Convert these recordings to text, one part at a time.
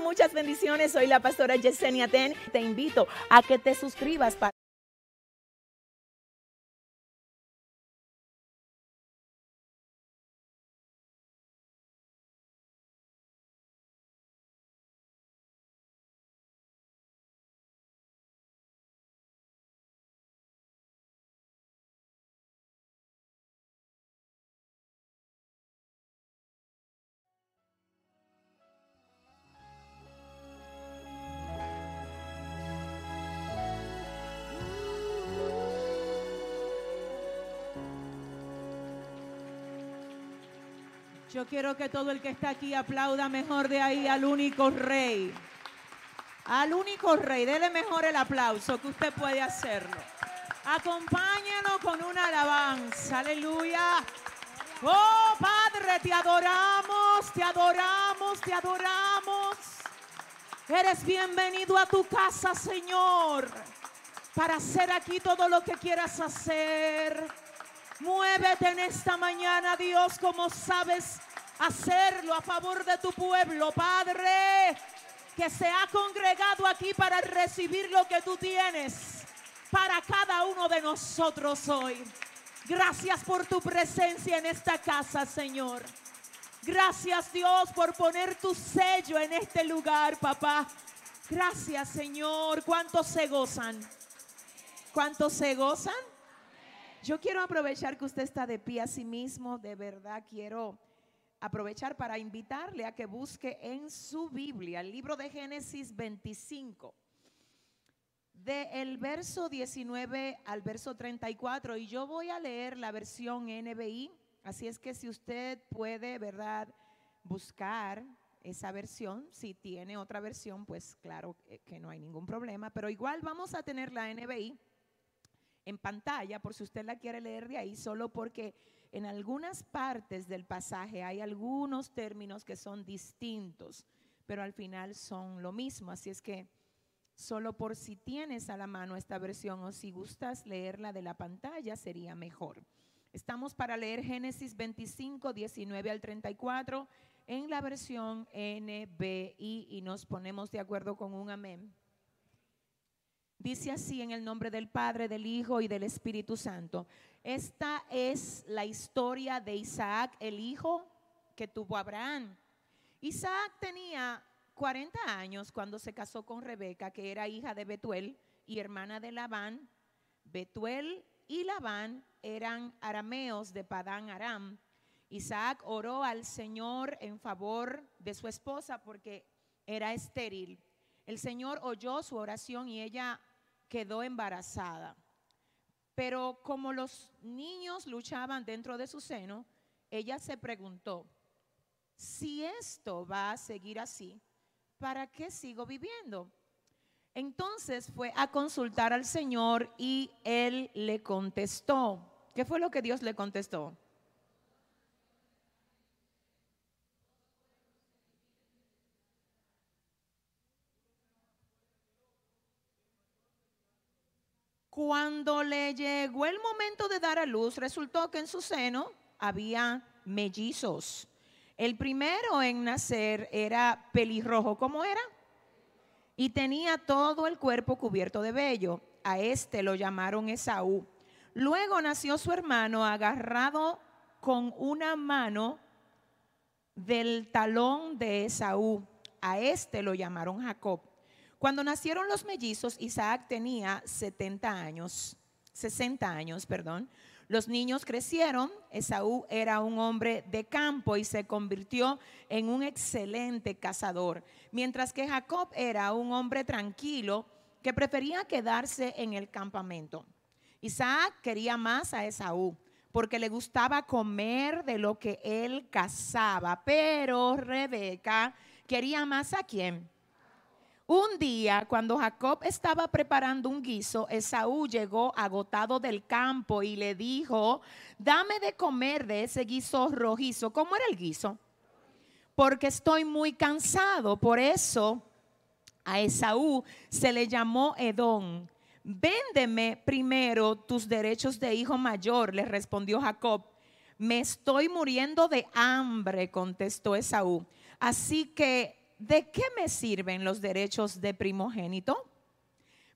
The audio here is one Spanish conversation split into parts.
Muchas bendiciones. Soy la pastora Yesenia Ten. Te invito a que te suscribas para Yo quiero que todo el que está aquí aplauda mejor de ahí al único rey. Al único rey, dele mejor el aplauso que usted puede hacerlo. Acompáñanos con una alabanza, aleluya. Oh Padre, te adoramos, te adoramos, te adoramos. Eres bienvenido a tu casa, Señor, para hacer aquí todo lo que quieras hacer. Muévete en esta mañana, Dios, como sabes hacerlo a favor de tu pueblo, Padre, que se ha congregado aquí para recibir lo que tú tienes para cada uno de nosotros hoy. Gracias por tu presencia en esta casa, Señor. Gracias, Dios, por poner tu sello en este lugar, papá. Gracias, Señor. ¿Cuántos se gozan? ¿Cuántos se gozan? Yo quiero aprovechar que usted está de pie a sí mismo, de verdad quiero aprovechar para invitarle a que busque en su Biblia el libro de Génesis 25, del verso 19 al verso 34, y yo voy a leer la versión NBI, así es que si usted puede, ¿verdad?, buscar esa versión, si tiene otra versión, pues claro que no hay ningún problema, pero igual vamos a tener la NBI en pantalla por si usted la quiere leer de ahí, solo porque en algunas partes del pasaje hay algunos términos que son distintos, pero al final son lo mismo. Así es que solo por si tienes a la mano esta versión o si gustas leerla de la pantalla sería mejor. Estamos para leer Génesis 25, 19 al 34 en la versión NBI y nos ponemos de acuerdo con un amén. Dice así en el nombre del Padre, del Hijo y del Espíritu Santo. Esta es la historia de Isaac, el hijo que tuvo Abraham. Isaac tenía 40 años cuando se casó con Rebeca, que era hija de Betuel y hermana de Labán. Betuel y Labán eran arameos de Padán Aram. Isaac oró al Señor en favor de su esposa porque era estéril. El Señor oyó su oración y ella quedó embarazada. Pero como los niños luchaban dentro de su seno, ella se preguntó, si esto va a seguir así, ¿para qué sigo viviendo? Entonces fue a consultar al Señor y él le contestó. ¿Qué fue lo que Dios le contestó? Cuando le llegó el momento de dar a luz, resultó que en su seno había mellizos. El primero en nacer era pelirrojo, ¿cómo era? Y tenía todo el cuerpo cubierto de vello. A este lo llamaron Esaú. Luego nació su hermano agarrado con una mano del talón de Esaú. A este lo llamaron Jacob. Cuando nacieron los mellizos, Isaac tenía 70 años, 60 años, perdón. Los niños crecieron, Esaú era un hombre de campo y se convirtió en un excelente cazador, mientras que Jacob era un hombre tranquilo que prefería quedarse en el campamento. Isaac quería más a Esaú, porque le gustaba comer de lo que él cazaba, pero Rebeca quería más a quién. Un día, cuando Jacob estaba preparando un guiso, Esaú llegó agotado del campo y le dijo, dame de comer de ese guiso rojizo. ¿Cómo era el guiso? Porque estoy muy cansado. Por eso a Esaú se le llamó Edom. Véndeme primero tus derechos de hijo mayor, le respondió Jacob. Me estoy muriendo de hambre, contestó Esaú. Así que ¿de qué me sirven los derechos de primogénito?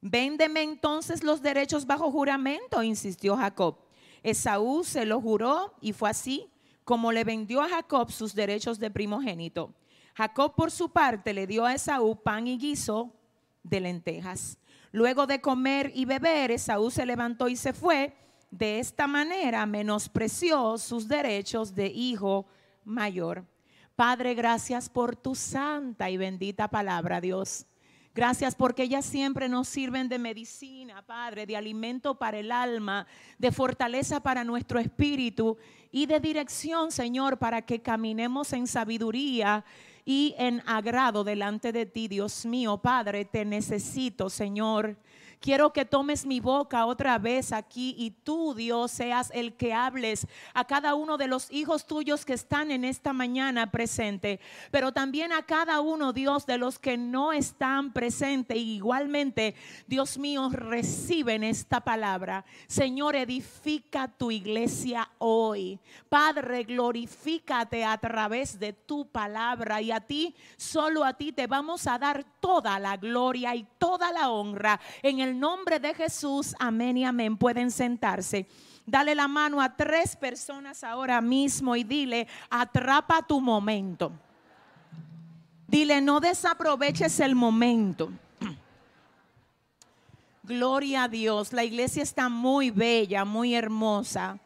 Véndeme entonces los derechos bajo juramento, insistió Jacob. Esaú se lo juró y fue así como le vendió a Jacob sus derechos de primogénito. Jacob por su parte le dio a Esaú pan y guiso de lentejas. Luego de comer y beber, Esaú se levantó y se fue. De esta manera menospreció sus derechos de hijo mayor. Padre, gracias por tu santa y bendita palabra, Dios. Gracias porque ellas siempre nos sirven de medicina, Padre, de alimento para el alma, de fortaleza para nuestro espíritu y de dirección, Señor, para que caminemos en sabiduría y en agrado delante de ti, Dios mío, Padre, te necesito, Señor. Quiero que tomes mi boca otra vez aquí y tú, Dios, seas el que hables a cada uno de los hijos tuyos que están en esta mañana presente, pero también a cada uno, Dios, de los que no están presentes. igualmente, Dios mío, reciben esta palabra. Señor, edifica tu iglesia hoy. Padre, glorifícate a través de tu palabra y a ti, solo a ti te vamos a dar toda la gloria y toda la honra en el nombre de Jesús, amén y amén. Pueden sentarse. Dale la mano a tres personas ahora mismo y dile, atrapa tu momento. Dile, no desaproveches el momento. Gloria a Dios. La iglesia está muy bella, muy hermosa.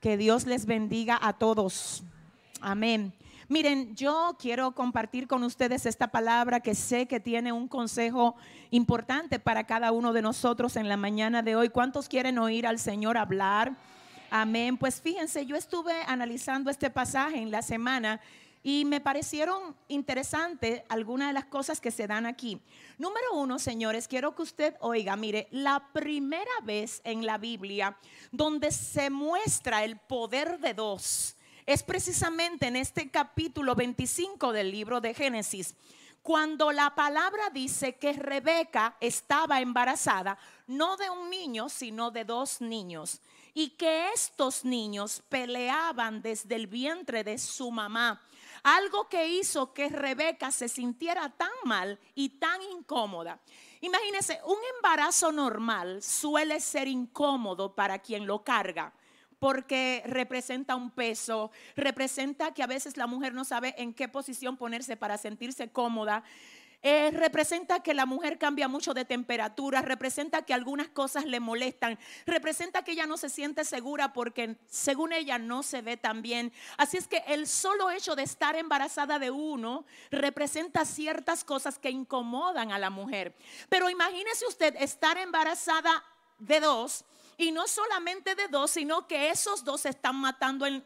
Que Dios les bendiga a todos. Amén. Miren, yo quiero compartir con ustedes esta palabra que sé que tiene un consejo importante para cada uno de nosotros en la mañana de hoy. ¿Cuántos quieren oír al Señor hablar? Amén. Pues fíjense, yo estuve analizando este pasaje en la semana y me parecieron interesantes algunas de las cosas que se dan aquí. Número uno, señores, quiero que usted oiga, mire, la primera vez en la Biblia donde se muestra el poder de dos es precisamente en este capítulo 25 del libro de Génesis, cuando la palabra dice que Rebeca estaba embarazada, no de un niño, sino de dos niños, y que estos niños peleaban desde el vientre de su mamá. Algo que hizo que Rebeca se sintiera tan mal y tan incómoda. Imagínense, un embarazo normal suele ser incómodo para quien lo carga porque representa un peso, representa que a veces la mujer no sabe en qué posición ponerse para sentirse cómoda. Eh, representa que la mujer cambia mucho de temperatura, representa que algunas cosas le molestan, representa que ella no se siente segura porque según ella no se ve tan bien. Así es que el solo hecho de estar embarazada de uno representa ciertas cosas que incomodan a la mujer. Pero imagínese usted estar embarazada de dos y no solamente de dos, sino que esos dos se están matando en,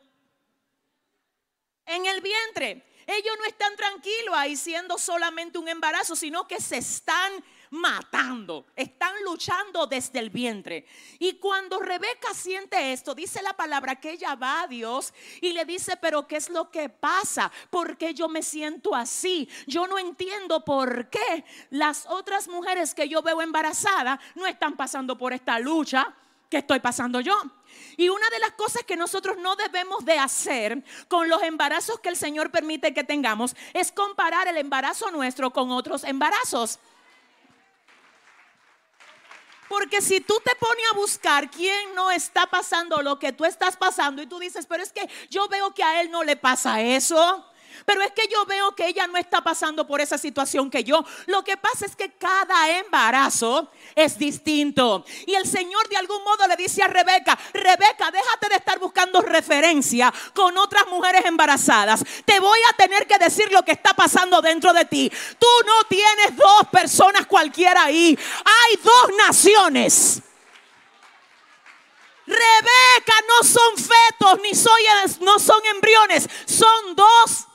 el vientre. Ellos no están tranquilos ahí siendo solamente un embarazo, sino que se están matando, están luchando desde el vientre. Y cuando Rebeca siente esto, dice la palabra que ella va a Dios y le dice, pero ¿qué es lo que pasa? ¿Por qué yo me siento así? Yo no entiendo por qué las otras mujeres que yo veo embarazadas no están pasando por esta lucha que estoy pasando yo. Y una de las cosas que nosotros no debemos de hacer con los embarazos que el Señor permite que tengamos es comparar el embarazo nuestro con otros embarazos. Porque si tú te pones a buscar quién no está pasando lo que tú estás pasando y tú dices, pero es que yo veo que a él no le pasa eso. Pero es que yo veo que ella no está pasando por esa situación que yo. Lo que pasa es que cada embarazo es distinto. Y el Señor de algún modo le dice a Rebeca, Rebeca, déjate de estar buscando referencia con otras mujeres embarazadas. Te voy a tener que decir lo que está pasando dentro de ti. Tú no tienes dos personas cualquiera ahí. Hay dos naciones. Rebeca no son fetos ni no son embriones, son dos.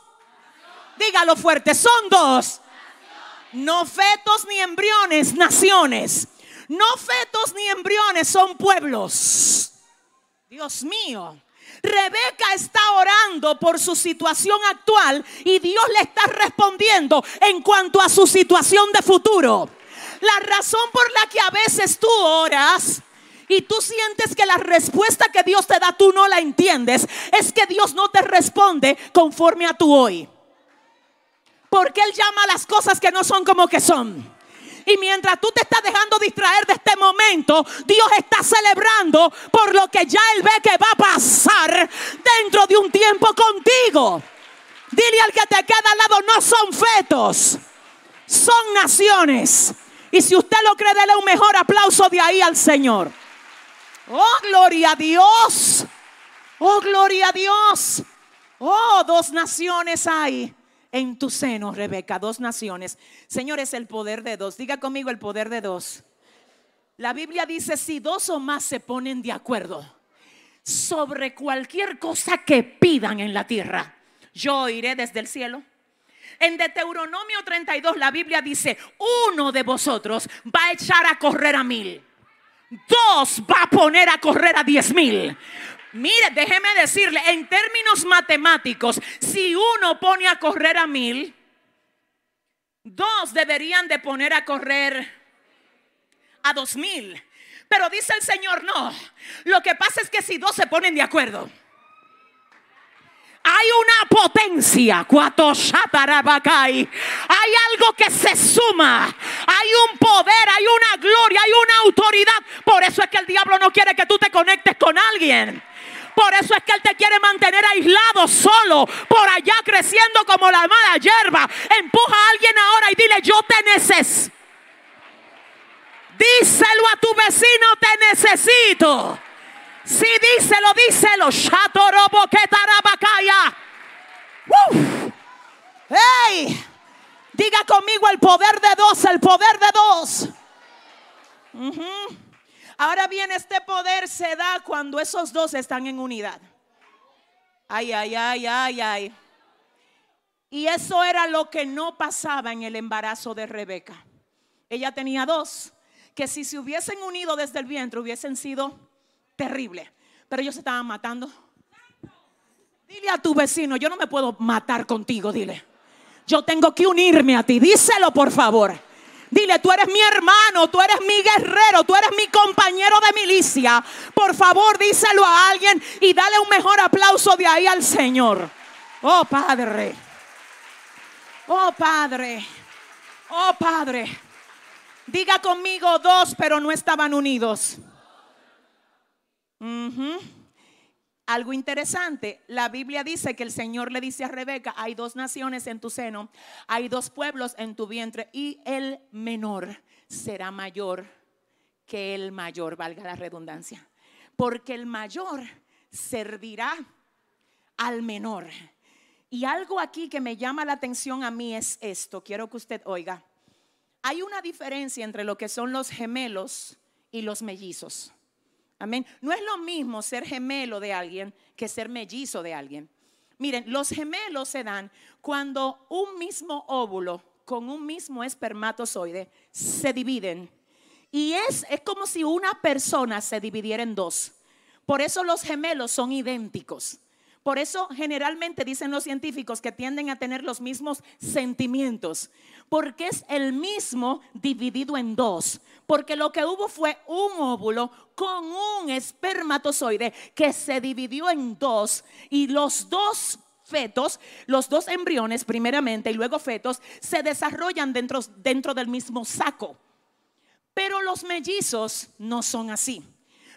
Dígalo fuerte, son dos. No fetos ni embriones, naciones. No fetos ni embriones son pueblos. Dios mío. Rebeca está orando por su situación actual y Dios le está respondiendo en cuanto a su situación de futuro. La razón por la que a veces tú oras y tú sientes que la respuesta que Dios te da tú no la entiendes, es que Dios no te responde conforme a tu hoy. Porque Él llama a las cosas que no son como que son. Y mientras tú te estás dejando distraer de este momento, Dios está celebrando por lo que ya Él ve que va a pasar dentro de un tiempo contigo. Dile al que te queda al lado, no son fetos, son naciones. Y si usted lo cree, dele un mejor aplauso de ahí al Señor. Oh, gloria a Dios. Oh, gloria a Dios. Oh, dos naciones hay en tu seno, Rebeca, dos naciones. Señores, el poder de dos. Diga conmigo el poder de dos. La Biblia dice, si dos o más se ponen de acuerdo sobre cualquier cosa que pidan en la tierra, yo iré desde el cielo. En Deuteronomio 32 la Biblia dice, uno de vosotros va a echar a correr a mil. Dos va a poner a correr a diez mil. Mire, déjeme decirle, en términos matemáticos, si uno pone a correr a mil, dos deberían de poner a correr a dos mil. Pero dice el Señor, no. Lo que pasa es que si dos se ponen de acuerdo, hay una potencia, hay algo que se suma, hay un poder, hay una gloria, hay una autoridad. Por eso es que el diablo no quiere que tú te conectes con alguien. Por eso es que Él te quiere mantener aislado, solo, por allá creciendo como la mala hierba. Empuja a alguien ahora y dile, yo te necesito. Díselo a tu vecino, te necesito. Si díselo, díselo. Shatorobo que tarabacaya. ¡Hey! Diga conmigo el poder de dos, el poder de dos. Ahora bien, este poder se da cuando esos dos están en unidad. Ay, ay, ay, ay, ay. Y eso era lo que no pasaba en el embarazo de Rebeca. Ella tenía dos, que si se hubiesen unido desde el vientre hubiesen sido terribles. Pero ellos se estaban matando. Dile a tu vecino, yo no me puedo matar contigo, dile. Yo tengo que unirme a ti. Díselo, por favor. Dile, tú eres mi hermano, tú eres mi guerrero, tú eres mi compañero de milicia. Por favor, díselo a alguien y dale un mejor aplauso de ahí al Señor. Oh Padre. Oh Padre. Oh Padre. Diga conmigo dos, pero no estaban unidos. Algo interesante, la Biblia dice que el Señor le dice a Rebeca, hay dos naciones en tu seno, hay dos pueblos en tu vientre y el menor será mayor que el mayor, valga la redundancia, porque el mayor servirá al menor. Y algo aquí que me llama la atención a mí es esto, quiero que usted oiga. Hay una diferencia entre lo que son los gemelos y los mellizos. Amén. No es lo mismo ser gemelo de alguien que ser mellizo de alguien. Miren, los gemelos se dan cuando un mismo óvulo con un mismo espermatozoide se dividen. Y es, es como si una persona se dividiera en dos. Por eso los gemelos son idénticos. Por eso generalmente dicen los científicos que tienden a tener los mismos sentimientos, porque es el mismo dividido en dos. Porque lo que hubo fue un óvulo con un espermatozoide que se dividió en dos y los dos fetos, los dos embriones primeramente y luego fetos, se desarrollan dentro, dentro del mismo saco. Pero los mellizos no son así.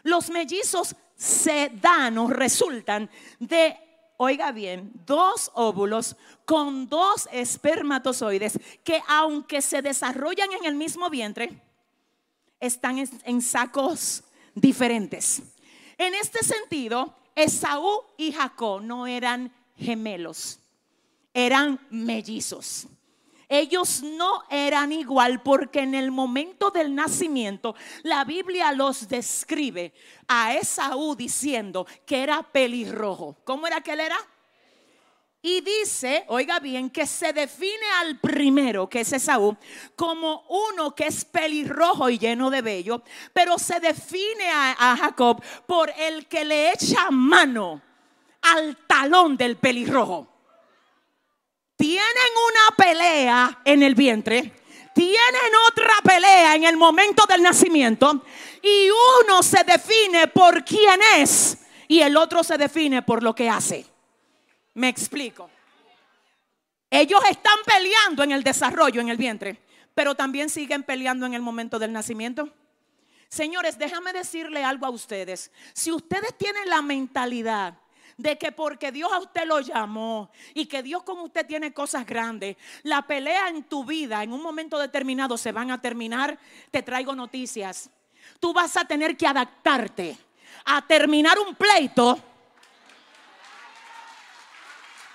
Los mellizos se dan o resultan de, oiga bien, dos óvulos con dos espermatozoides que aunque se desarrollan en el mismo vientre, están en sacos diferentes. En este sentido, Esaú y Jacob no eran gemelos, eran mellizos. Ellos no eran igual porque en el momento del nacimiento la Biblia los describe a Esaú diciendo que era pelirrojo. ¿Cómo era que él era? Y dice, oiga bien, que se define al primero, que es Esaú, como uno que es pelirrojo y lleno de vello, pero se define a, a Jacob por el que le echa mano al talón del pelirrojo. Tienen una pelea en el vientre, tienen otra pelea en el momento del nacimiento y uno se define por quién es y el otro se define por lo que hace. Me explico. Ellos están peleando en el desarrollo, en el vientre, pero también siguen peleando en el momento del nacimiento. Señores, déjame decirle algo a ustedes. Si ustedes tienen la mentalidad de que porque Dios a usted lo llamó y que Dios con usted tiene cosas grandes, la pelea en tu vida en un momento determinado se van a terminar, te traigo noticias. Tú vas a tener que adaptarte a terminar un pleito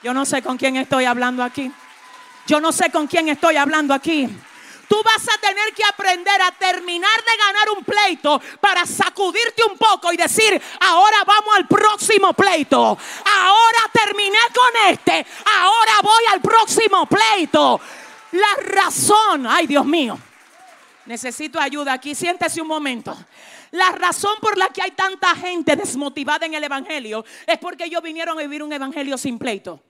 yo no sé con quién estoy hablando aquí. Yo no sé con quién estoy hablando aquí. Tú vas a tener que aprender a terminar de ganar un pleito para sacudirte un poco y decir, ahora vamos al próximo pleito. Ahora terminé con este. Ahora voy al próximo pleito. La razón, ay Dios mío, necesito ayuda aquí. Siéntese un momento. La razón por la que hay tanta gente desmotivada en el Evangelio es porque ellos vinieron a vivir un Evangelio sin pleito.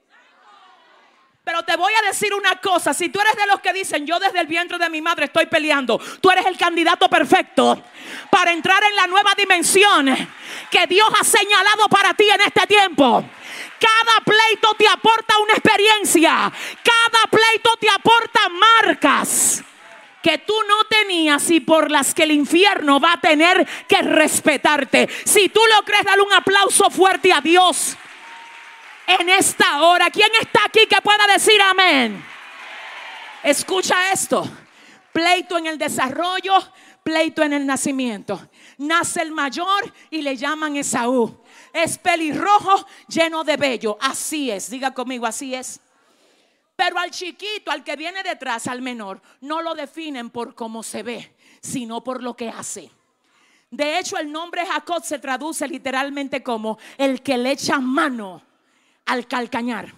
Pero te voy a decir una cosa, si tú eres de los que dicen, yo desde el vientre de mi madre estoy peleando, tú eres el candidato perfecto para entrar en la nueva dimensión que Dios ha señalado para ti en este tiempo. Cada pleito te aporta una experiencia, cada pleito te aporta marcas que tú no tenías y por las que el infierno va a tener que respetarte. Si tú lo crees, dale un aplauso fuerte a Dios en esta hora. ¿Quién está aquí que pueda decir amén? Escucha esto. Pleito en el desarrollo, pleito en el nacimiento. Nace el mayor y le llaman Esaú. Es pelirrojo, lleno de vello. Así es, diga conmigo, así es. Pero al chiquito, al que viene detrás, al menor, no lo definen por cómo se ve, sino por lo que hace. De hecho, el nombre Jacob se traduce literalmente como el que le echa mano al calcañar.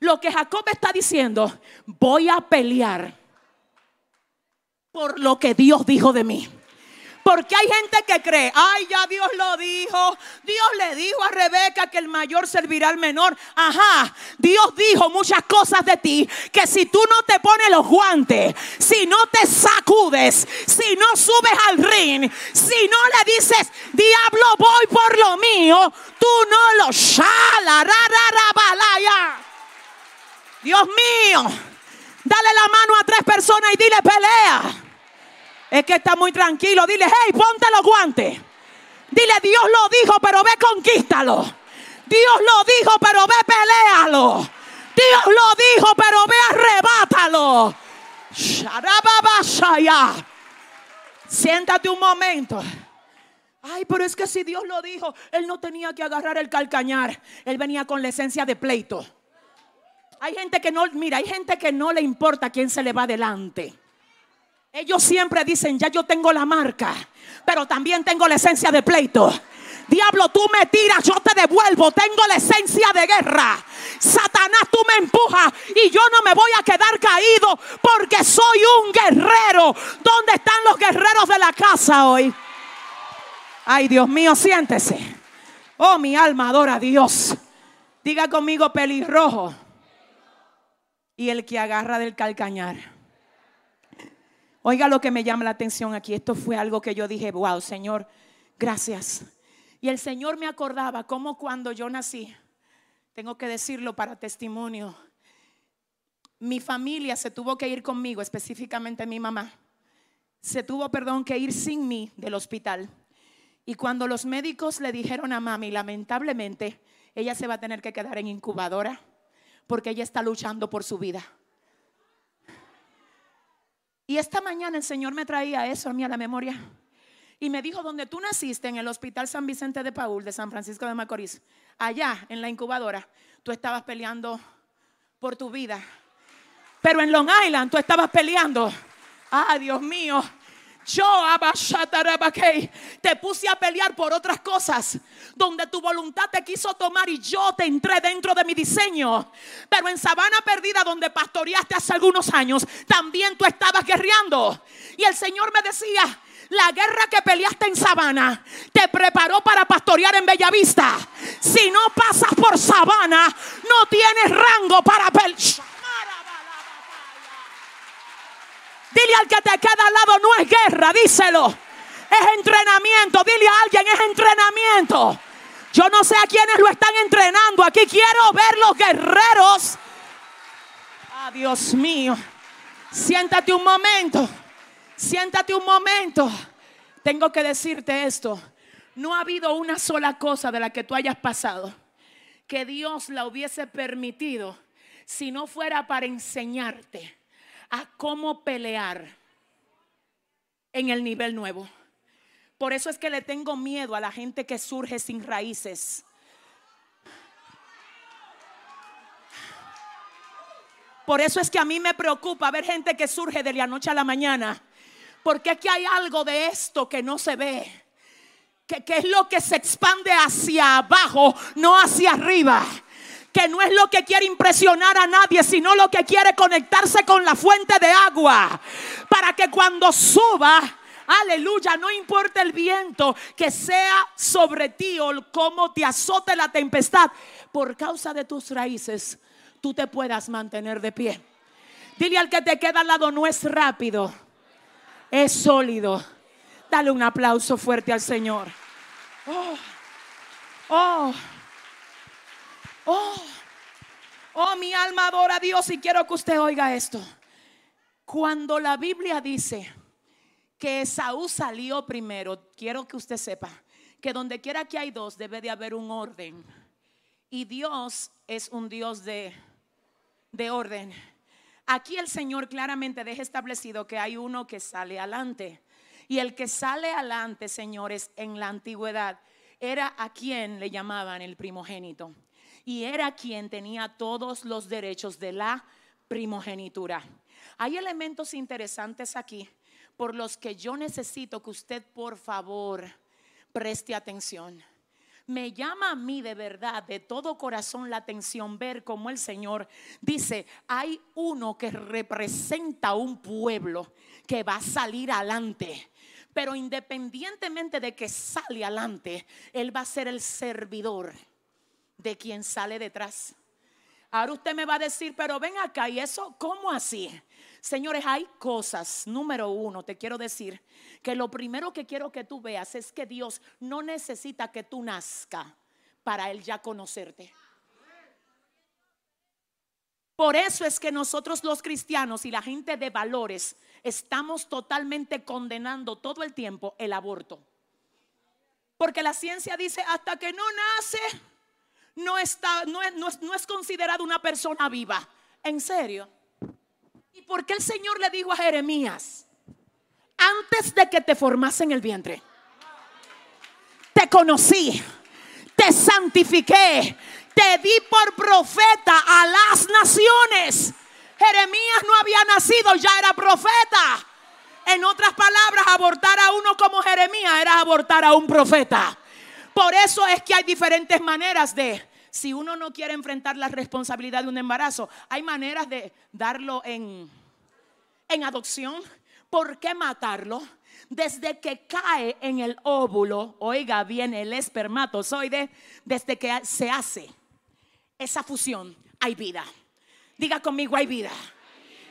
Lo que Jacob está diciendo, voy a pelear por lo que Dios dijo de mí. Porque hay gente que cree, ay, ya Dios lo dijo. Dios le dijo a Rebeca que el mayor servirá al menor. Ajá, Dios dijo muchas cosas de ti que si tú no te pones los guantes, si no te sacudes, si no subes al ring, si no le dices, diablo, voy por lo mío, tú no lo balaya. Dios mío, dale la mano a tres personas y dile pelea. Es que está muy tranquilo. Dile, hey, ponte los guantes. Dile, Dios lo dijo, pero ve, conquístalo. Dios lo dijo, pero ve, pelealo. Dios lo dijo, pero ve, arrebátalo. Siéntate un momento. Ay, pero es que si Dios lo dijo, Él no tenía que agarrar el calcañar. Él venía con la esencia de pleito. Hay gente que no, mira, hay gente que no le importa quién se le va delante. Ellos siempre dicen, ya yo tengo la marca, pero también tengo la esencia de pleito. Diablo, tú me tiras, yo te devuelvo. Tengo la esencia de guerra. Satanás, tú me empujas y yo no me voy a quedar caído porque soy un guerrero. ¿Dónde están los guerreros de la casa hoy? Ay, Dios mío, siéntese. Oh, mi alma adora a Dios. Diga conmigo pelirrojo. Y el que agarra del calcañar. Oiga lo que me llama la atención aquí. Esto fue algo que yo dije, wow, Señor, gracias. Y el Señor me acordaba cómo cuando yo nací, tengo que decirlo para testimonio, mi familia se tuvo que ir conmigo, específicamente mi mamá. Se tuvo, perdón, que ir sin mí del hospital. Y cuando los médicos le dijeron a mami, lamentablemente, ella se va a tener que quedar en incubadora porque ella está luchando por su vida. Y esta mañana el Señor me traía eso a mí a la memoria. Y me dijo, donde tú naciste, en el Hospital San Vicente de Paul de San Francisco de Macorís, allá en la incubadora, tú estabas peleando por tu vida. Pero en Long Island tú estabas peleando. Ah, Dios mío. Yo, te puse a pelear por otras cosas donde tu voluntad te quiso tomar y yo te entré dentro de mi diseño. Pero en Sabana Perdida, donde pastoreaste hace algunos años, también tú estabas guerreando. Y el Señor me decía, la guerra que peleaste en Sabana te preparó para pastorear en Bellavista. Si no pasas por Sabana, no tienes rango para pelear. Dile al que te queda al lado, no es guerra, díselo. Es entrenamiento. Dile a alguien, es entrenamiento. Yo no sé a quiénes lo están entrenando. Aquí quiero ver los guerreros. Ah, Dios mío. Siéntate un momento. Siéntate un momento. Tengo que decirte esto. No ha habido una sola cosa de la que tú hayas pasado que Dios la hubiese permitido si no fuera para enseñarte a cómo pelear en el nivel nuevo. Por eso es que le tengo miedo a la gente que surge sin raíces. Por eso es que a mí me preocupa ver gente que surge de la noche a la mañana. Porque aquí hay algo de esto que no se ve. Que, que es lo que se expande hacia abajo, no hacia arriba que no es lo que quiere impresionar a nadie, sino lo que quiere conectarse con la fuente de agua. Para que cuando suba, aleluya, no importa el viento que sea sobre ti o cómo te azote la tempestad, por causa de tus raíces, tú te puedas mantener de pie. Dile al que te queda al lado, no es rápido, es sólido. Dale un aplauso fuerte al Señor. Oh, oh. Oh, oh, mi alma adora a Dios y quiero que usted oiga esto. Cuando la Biblia dice que Esaú salió primero, quiero que usted sepa que donde quiera que hay dos debe de haber un orden. Y Dios es un Dios de, de orden. Aquí el Señor claramente deja establecido que hay uno que sale adelante. Y el que sale adelante, señores, en la antigüedad, era a quien le llamaban el primogénito y era quien tenía todos los derechos de la primogenitura. Hay elementos interesantes aquí por los que yo necesito que usted por favor preste atención. Me llama a mí de verdad, de todo corazón, la atención ver cómo el Señor dice, hay uno que representa un pueblo que va a salir adelante. Pero independientemente de que sale adelante, Él va a ser el servidor de quien sale detrás. Ahora usted me va a decir, pero ven acá, ¿y eso cómo así? Señores, hay cosas, número uno, te quiero decir, que lo primero que quiero que tú veas es que Dios no necesita que tú nazca para Él ya conocerte. Por eso es que nosotros los cristianos y la gente de valores estamos totalmente condenando todo el tiempo el aborto. Porque la ciencia dice, hasta que no nace, no, está, no, es, no, es, considerado una persona viva. ¿En serio? ¿Y por qué el Señor le dijo a Jeremías, antes de que te formase en el vientre, te conocí, te santifiqué, te di por profeta a las naciones. Jeremías no había nacido, ya era profeta. En otras palabras, abortar a uno como Jeremías era abortar a un profeta. Por eso es que hay diferentes maneras de si uno no quiere enfrentar la responsabilidad de un embarazo, hay maneras de darlo en, en adopción. ¿Por qué matarlo? Desde que cae en el óvulo, oiga bien, el espermatozoide, desde que se hace esa fusión, hay vida. Diga conmigo, hay vida.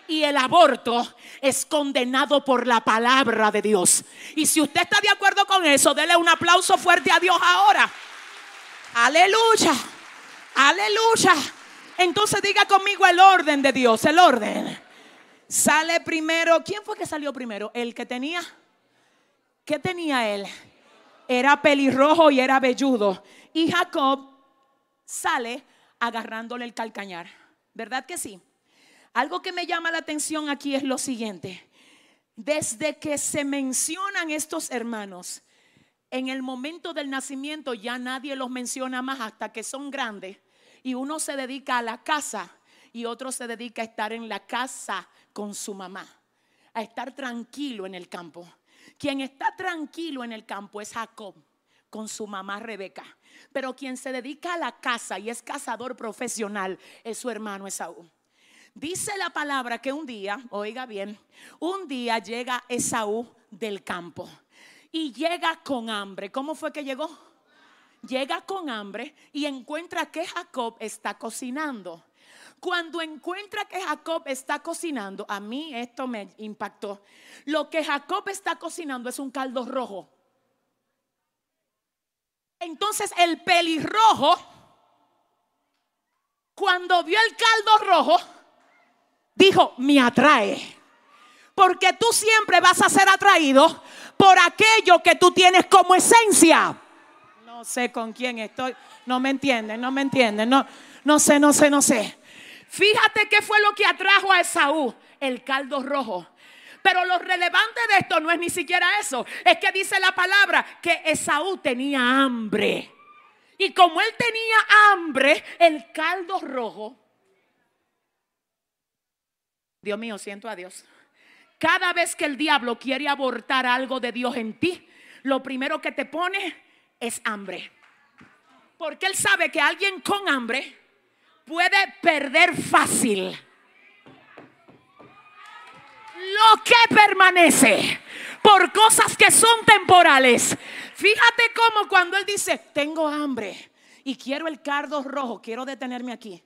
Y el aborto es condenado por la palabra de Dios. Y si usted está de acuerdo con eso, dele un aplauso fuerte a Dios ahora. Aleluya. Aleluya. Entonces diga conmigo el orden de Dios, el orden. Sale primero, ¿quién fue que salió primero? El que tenía, ¿qué tenía él? Era pelirrojo y era velludo. Y Jacob sale agarrándole el calcañar. ¿Verdad que sí? Algo que me llama la atención aquí es lo siguiente. Desde que se mencionan estos hermanos, en el momento del nacimiento ya nadie los menciona más hasta que son grandes y uno se dedica a la casa y otro se dedica a estar en la casa con su mamá, a estar tranquilo en el campo. Quien está tranquilo en el campo es Jacob con su mamá Rebeca. Pero quien se dedica a la casa y es cazador profesional es su hermano Esaú. Dice la palabra que un día, oiga bien, un día llega Esaú del campo y llega con hambre. ¿Cómo fue que llegó? Llega con hambre y encuentra que Jacob está cocinando. Cuando encuentra que Jacob está cocinando, a mí esto me impactó. Lo que Jacob está cocinando es un caldo rojo. Entonces el pelirrojo, cuando vio el caldo rojo, dijo, me atrae. Porque tú siempre vas a ser atraído por aquello que tú tienes como esencia. No sé con quién estoy. No me entienden, no me entienden. No, no sé, no sé, no sé. Fíjate qué fue lo que atrajo a Esaú, el caldo rojo. Pero lo relevante de esto no es ni siquiera eso. Es que dice la palabra que Esaú tenía hambre. Y como él tenía hambre, el caldo rojo. Dios mío, siento a Dios. Cada vez que el diablo quiere abortar algo de Dios en ti, lo primero que te pone es hambre. Porque él sabe que alguien con hambre puede perder fácil lo que permanece por cosas que son temporales. Fíjate cómo cuando él dice, tengo hambre y quiero el cardo rojo, quiero detenerme aquí.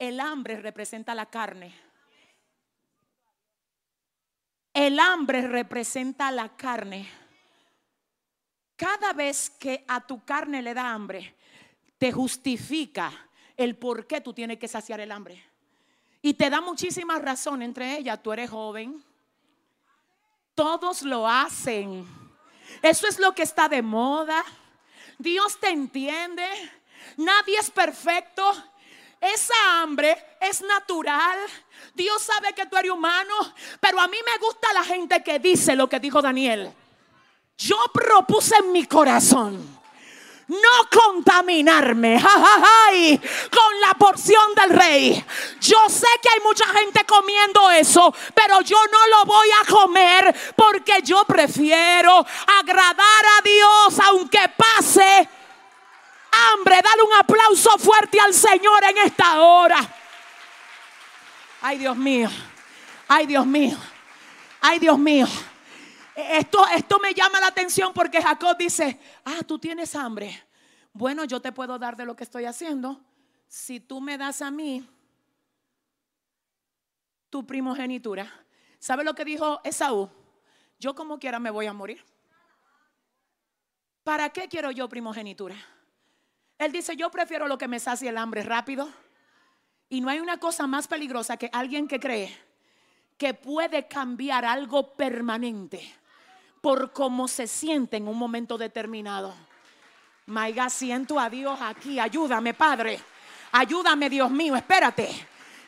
El hambre representa la carne. El hambre representa la carne. Cada vez que a tu carne le da hambre, te justifica el por qué tú tienes que saciar el hambre. Y te da muchísimas razones, entre ellas tú eres joven. Todos lo hacen. Eso es lo que está de moda. Dios te entiende. Nadie es perfecto. Esa hambre es natural. Dios sabe que tú eres humano. Pero a mí me gusta la gente que dice lo que dijo Daniel. Yo propuse en mi corazón no contaminarme con la porción del rey. Yo sé que hay mucha gente comiendo eso, pero yo no lo voy a comer porque yo prefiero agradar a Dios aunque pase hambre. Dale un aplauso fuerte al Señor en esta hora. Ay, Dios mío. Ay, Dios mío. Ay, Dios mío. Esto, esto me llama la atención porque Jacob dice, ah, tú tienes hambre. Bueno, yo te puedo dar de lo que estoy haciendo. Si tú me das a mí tu primogenitura. ¿Sabe lo que dijo Esaú? Yo como quiera me voy a morir. ¿Para qué quiero yo primogenitura? Él dice, yo prefiero lo que me sacie el hambre rápido. Y no hay una cosa más peligrosa que alguien que cree que puede cambiar algo permanente por cómo se siente en un momento determinado. Maiga, siento a Dios aquí. Ayúdame, Padre. Ayúdame, Dios mío. Espérate.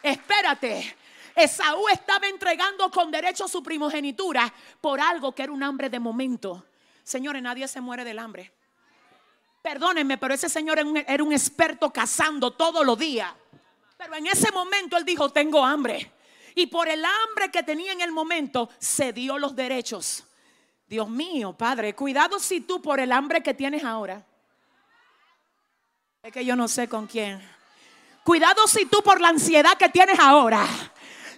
Espérate. Esaú estaba entregando con derecho su primogenitura por algo que era un hambre de momento. Señores, nadie se muere del hambre. Perdónenme, pero ese señor era un experto cazando todos los días. Pero en ese momento él dijo, tengo hambre. Y por el hambre que tenía en el momento, se dio los derechos. Dios mío, Padre, cuidado si tú por el hambre que tienes ahora. Es que yo no sé con quién. Cuidado si tú por la ansiedad que tienes ahora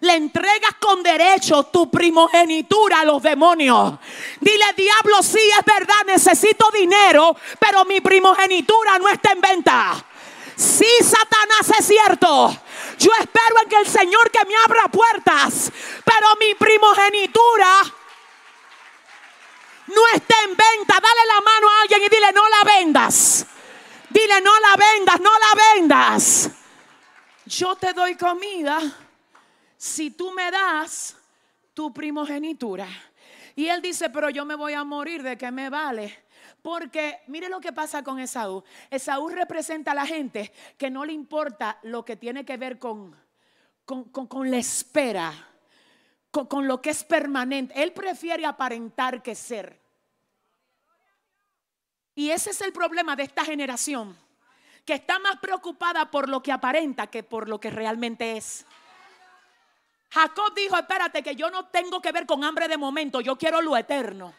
le entregas con derecho tu primogenitura a los demonios. Dile, diablo, sí es verdad, necesito dinero, pero mi primogenitura no está en venta. Sí, Satanás es cierto. Yo espero en que el Señor que me abra puertas, pero mi primogenitura no está en venta. Dale la mano a alguien y dile, no la vendas. Dile, no la vendas, no la vendas. Yo te doy comida si tú me das tu primogenitura. Y él dice, pero yo me voy a morir, ¿de qué me vale? Porque mire lo que pasa con Esaú. Esaú representa a la gente que no le importa lo que tiene que ver con, con, la espera, con, con lo que es permanente. Él prefiere aparentar que ser. Y ese es el problema de esta generación que está más preocupada por lo que aparenta que por lo que realmente es. Jacob dijo, espérate que yo no tengo que ver con hambre de momento, yo quiero lo eterno.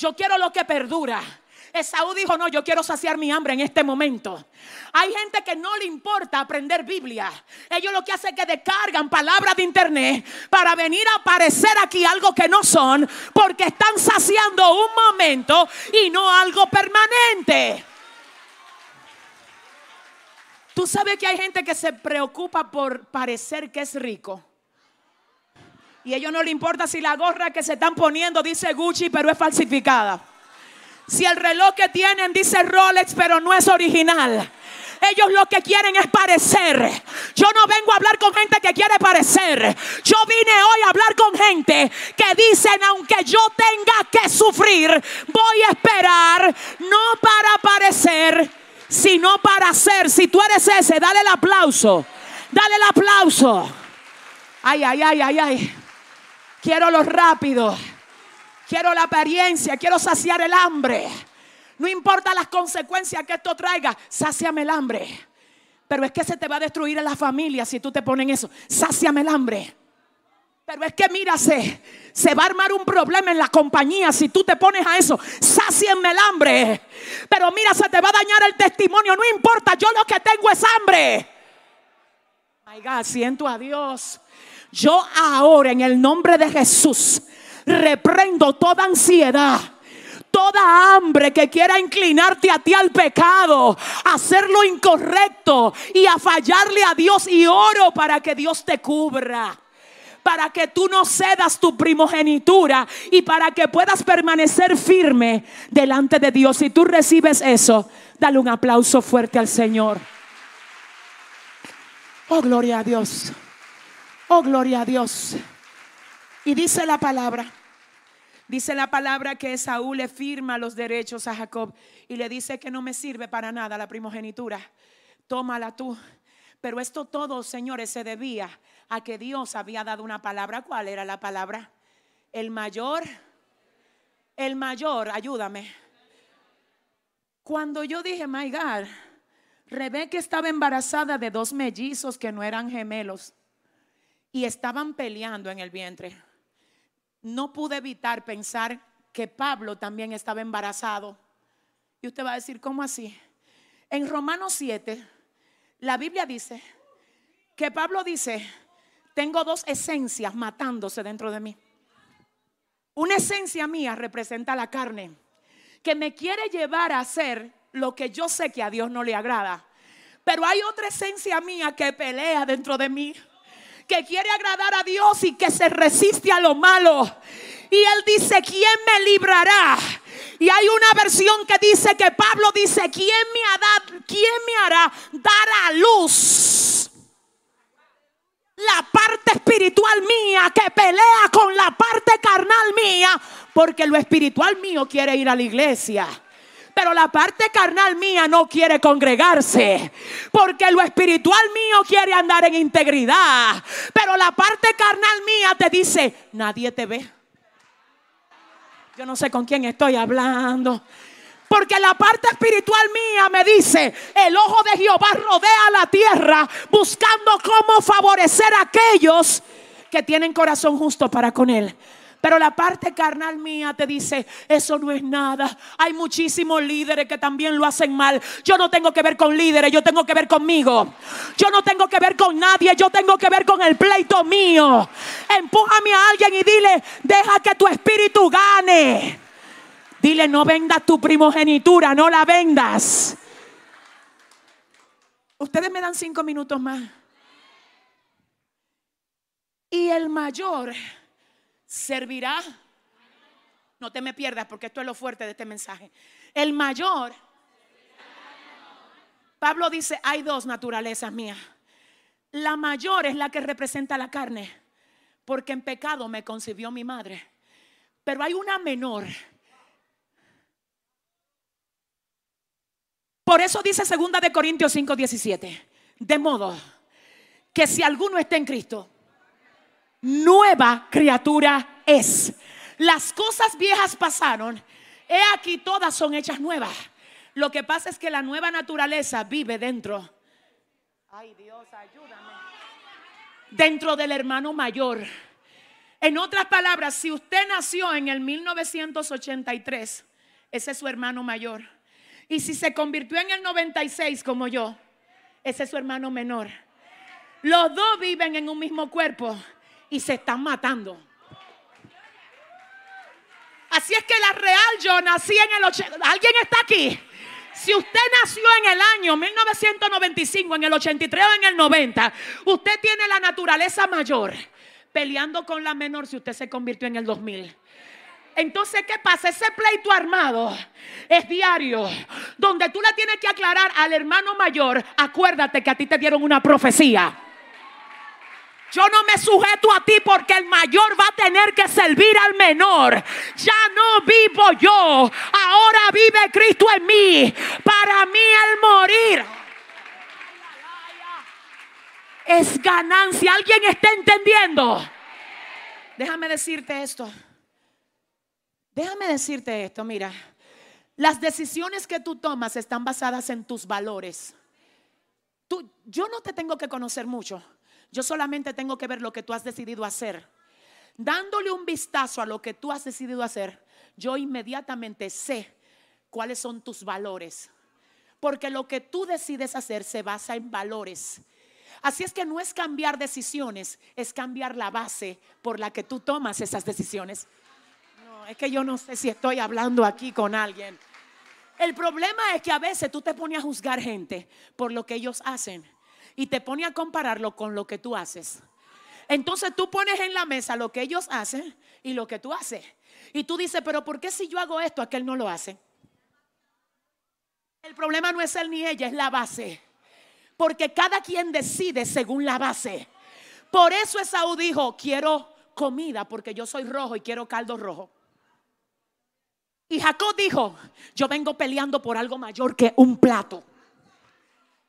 Yo quiero lo que perdura. Esaú dijo, no, yo quiero saciar mi hambre en este momento. Hay gente que no le importa aprender Biblia. Ellos lo que hacen es que descargan palabras de internet para venir a aparecer aquí algo que no son, porque están saciando un momento y no algo permanente. Tú sabes que hay gente que se preocupa por parecer que es rico. Y ellos no le importa si la gorra que se están poniendo dice Gucci, pero es falsificada. Si el reloj que tienen dice Rolex, pero no es original. Ellos lo que quieren es parecer. Yo no vengo a hablar con gente que quiere parecer. Yo vine hoy a hablar con gente que dicen, aunque yo tenga que sufrir, voy a esperar, no para parecer, sino para ser. Si tú eres ese, dale el aplauso. Dale el aplauso. Ay, ay, ay, ay, ay. Quiero lo rápido. Quiero la apariencia, quiero saciar el hambre. No importa las consecuencias que esto traiga, sáciame el hambre. Pero es que se te va a destruir en la familia si tú te pones eso. Sáciame el hambre. Pero es que mírase, se va a armar un problema en la compañía si tú te pones a eso. Sácienme el hambre. Pero mira, se te va a dañar el testimonio. No importa, yo lo que tengo es hambre. My siento a Dios. Yo ahora en el nombre de Jesús reprendo toda ansiedad. Toda hambre que quiera inclinarte a ti al pecado, hacer lo incorrecto y a fallarle a Dios y oro para que Dios te cubra para que tú no cedas tu primogenitura y para que puedas permanecer firme delante de Dios. Si tú recibes eso, dale un aplauso fuerte al Señor. Oh, gloria a Dios. Oh, gloria a Dios. Y dice la palabra Dice la palabra que Saúl le firma los derechos a Jacob y le dice que no me sirve para nada la primogenitura. Tómala tú. Pero esto todo, señores, se debía a que Dios había dado una palabra. ¿Cuál era la palabra? El mayor, el mayor, ayúdame. Cuando yo dije, my God, Rebeca estaba embarazada de dos mellizos que no eran gemelos y estaban peleando en el vientre no pude evitar pensar que Pablo también estaba embarazado. Y usted va a decir, ¿cómo así? En Romanos 7, la Biblia dice que Pablo dice, tengo dos esencias matándose dentro de mí. Una esencia mía representa la carne, que me quiere llevar a hacer lo que yo sé que a Dios no le agrada. Pero hay otra esencia mía que pelea dentro de mí que quiere agradar a Dios y que se resiste a lo malo. Y él dice, ¿quién me librará? Y hay una versión que dice que Pablo dice, ¿quién me hará, quién me hará dar a luz? La parte espiritual mía que pelea con la parte carnal mía, porque lo espiritual mío quiere ir a la iglesia. Pero la parte carnal mía no quiere congregarse. Porque lo espiritual mío quiere andar en integridad. Pero la parte carnal mía te dice, nadie te ve. Yo no sé con quién estoy hablando. Porque la parte espiritual mía me dice, el ojo de Jehová rodea la tierra buscando cómo favorecer a aquellos que tienen corazón justo para con él. Pero la parte carnal mía te dice, eso no es nada. Hay muchísimos líderes que también lo hacen mal. Yo no tengo que ver con líderes, yo tengo que ver conmigo. Yo no tengo que ver con nadie, yo tengo que ver con el pleito mío. Empújame a alguien y dile, deja que tu espíritu gane. Dile, no vendas tu primogenitura, no la vendas. Ustedes me dan cinco minutos más. Y el mayor servirá. No te me pierdas porque esto es lo fuerte de este mensaje. El mayor. Pablo dice, hay dos naturalezas mías. La mayor es la que representa la carne, porque en pecado me concibió mi madre. Pero hay una menor. Por eso dice segunda de Corintios 5:17, de modo que si alguno está en Cristo, nueva criatura es. Las cosas viejas pasaron, he aquí todas son hechas nuevas. Lo que pasa es que la nueva naturaleza vive dentro. Ay Dios, ayúdame. Dentro del hermano mayor. En otras palabras, si usted nació en el 1983, ese es su hermano mayor. Y si se convirtió en el 96 como yo, ese es su hermano menor. Los dos viven en un mismo cuerpo y se están matando. Así es que la real yo nací en el 80. ¿Alguien está aquí? Si usted nació en el año 1995, en el 83 o en el 90, usted tiene la naturaleza mayor peleando con la menor si usted se convirtió en el 2000. Entonces, ¿qué pasa? Ese pleito armado es diario, donde tú le tienes que aclarar al hermano mayor, acuérdate que a ti te dieron una profecía. Yo no me sujeto a ti porque el mayor va a tener que servir al menor. Ya no vivo yo, ahora vive Cristo en mí. Para mí el morir es ganancia. ¿Alguien está entendiendo? Déjame decirte esto. Déjame decirte esto, mira. Las decisiones que tú tomas están basadas en tus valores. Tú, yo no te tengo que conocer mucho. Yo solamente tengo que ver lo que tú has decidido hacer. Dándole un vistazo a lo que tú has decidido hacer, yo inmediatamente sé cuáles son tus valores. Porque lo que tú decides hacer se basa en valores. Así es que no es cambiar decisiones, es cambiar la base por la que tú tomas esas decisiones. No, es que yo no sé si estoy hablando aquí con alguien. El problema es que a veces tú te pones a juzgar gente por lo que ellos hacen y te pone a compararlo con lo que tú haces. Entonces tú pones en la mesa lo que ellos hacen y lo que tú haces. Y tú dices, pero ¿por qué si yo hago esto, aquel no lo hace? El problema no es él ni ella, es la base. Porque cada quien decide según la base. Por eso Esaú dijo, quiero comida porque yo soy rojo y quiero caldo rojo. Y Jacob dijo, yo vengo peleando por algo mayor que un plato.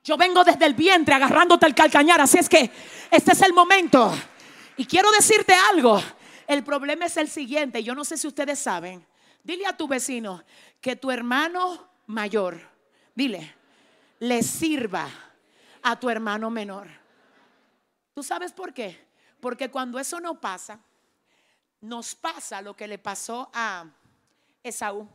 Yo vengo desde el vientre agarrándote el calcañar, así es que este es el momento. Y quiero decirte algo, el problema es el siguiente, yo no sé si ustedes saben, dile a tu vecino que tu hermano mayor, dile, le sirva a tu hermano menor. ¿Tú sabes por qué? Porque cuando eso no pasa, nos pasa lo que le pasó a Esaú.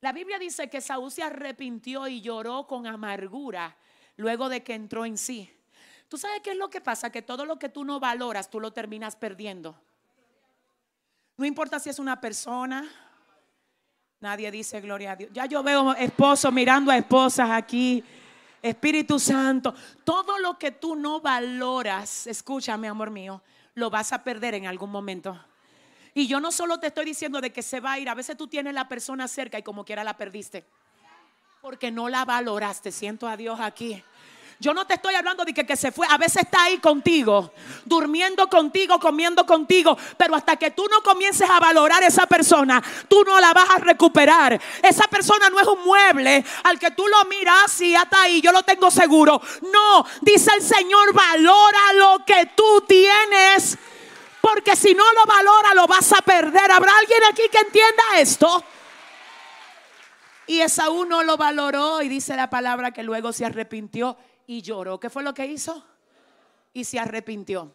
La Biblia dice que Saúl se arrepintió y lloró con amargura luego de que entró en sí. ¿Tú sabes qué es lo que pasa? Que todo lo que tú no valoras, tú lo terminas perdiendo. No importa si es una persona. Nadie dice gloria a Dios. Ya yo veo esposos mirando a esposas aquí. Espíritu Santo. Todo lo que tú no valoras, escúchame, amor mío, lo vas a perder en algún momento. Y yo no solo te estoy diciendo de que se va a ir, a veces tú tienes la persona cerca y como quiera la perdiste. Porque no la valoraste, siento a Dios aquí. Yo no te estoy hablando de que, que, se fue. A veces está ahí contigo, durmiendo contigo, comiendo contigo. Pero hasta que tú no comiences a valorar esa persona, tú no la vas a recuperar. Esa persona no es un mueble al que tú lo miras y hasta ahí, yo lo tengo seguro. No, dice el Señor, valora lo que tú tienes porque si no lo valora lo vas a perder. ¿Habrá alguien aquí que entienda esto? Y Esaú no lo valoró y dice la palabra que luego se arrepintió y lloró. ¿Qué fue lo que hizo? Y se arrepintió.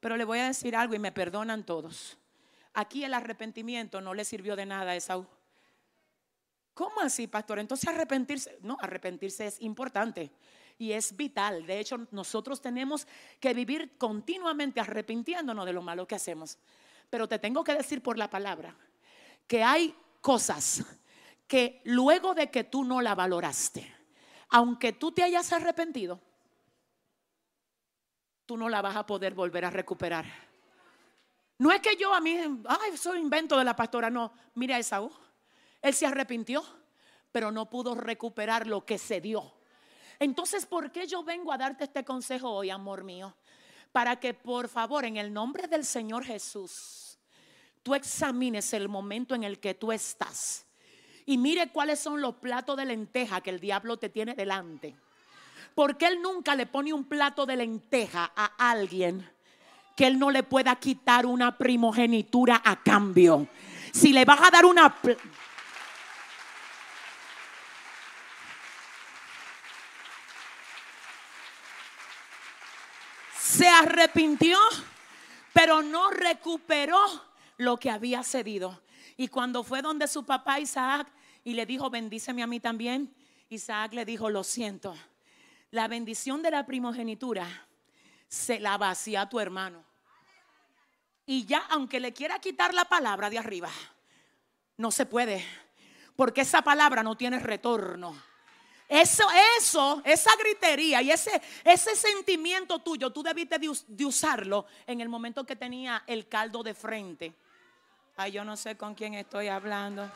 Pero le voy a decir algo y me perdonan todos. Aquí el arrepentimiento no le sirvió de nada a Esaú. ¿Cómo así, pastor? Entonces arrepentirse, no, arrepentirse es importante y es vital. De hecho, nosotros tenemos que vivir continuamente arrepintiéndonos de lo malo que hacemos. Pero te tengo que decir por la palabra que hay cosas que luego de que tú no la valoraste, aunque tú te hayas arrepentido, tú no la vas a poder volver a recuperar. No es que yo a mí, ay, soy invento de la pastora, no. Mira a Esaú, él se arrepintió, pero no pudo recuperar lo que se dio. Entonces, ¿por qué yo vengo a darte este consejo hoy, amor mío? Para que por favor, en el nombre del Señor Jesús, tú examines el momento en el que tú estás y mire cuáles son los platos de lenteja que el diablo te tiene delante. Porque él nunca le pone un plato de lenteja a alguien que él no le pueda quitar una primogenitura a cambio. Si le vas a dar una se arrepintió, pero no recuperó lo que había cedido. Y cuando fue donde su papá Isaac y le dijo, bendíceme a mí también, Isaac le dijo, lo siento, la bendición de la primogenitura se la vacía a tu hermano. Y ya, aunque le quiera quitar la palabra de arriba, no se puede, porque esa palabra no tiene retorno. Eso, eso, esa gritería y ese, ese sentimiento tuyo, tú debiste de, usarlo en el momento que tenía el caldo de frente. Ay, yo no sé con quién estoy hablando.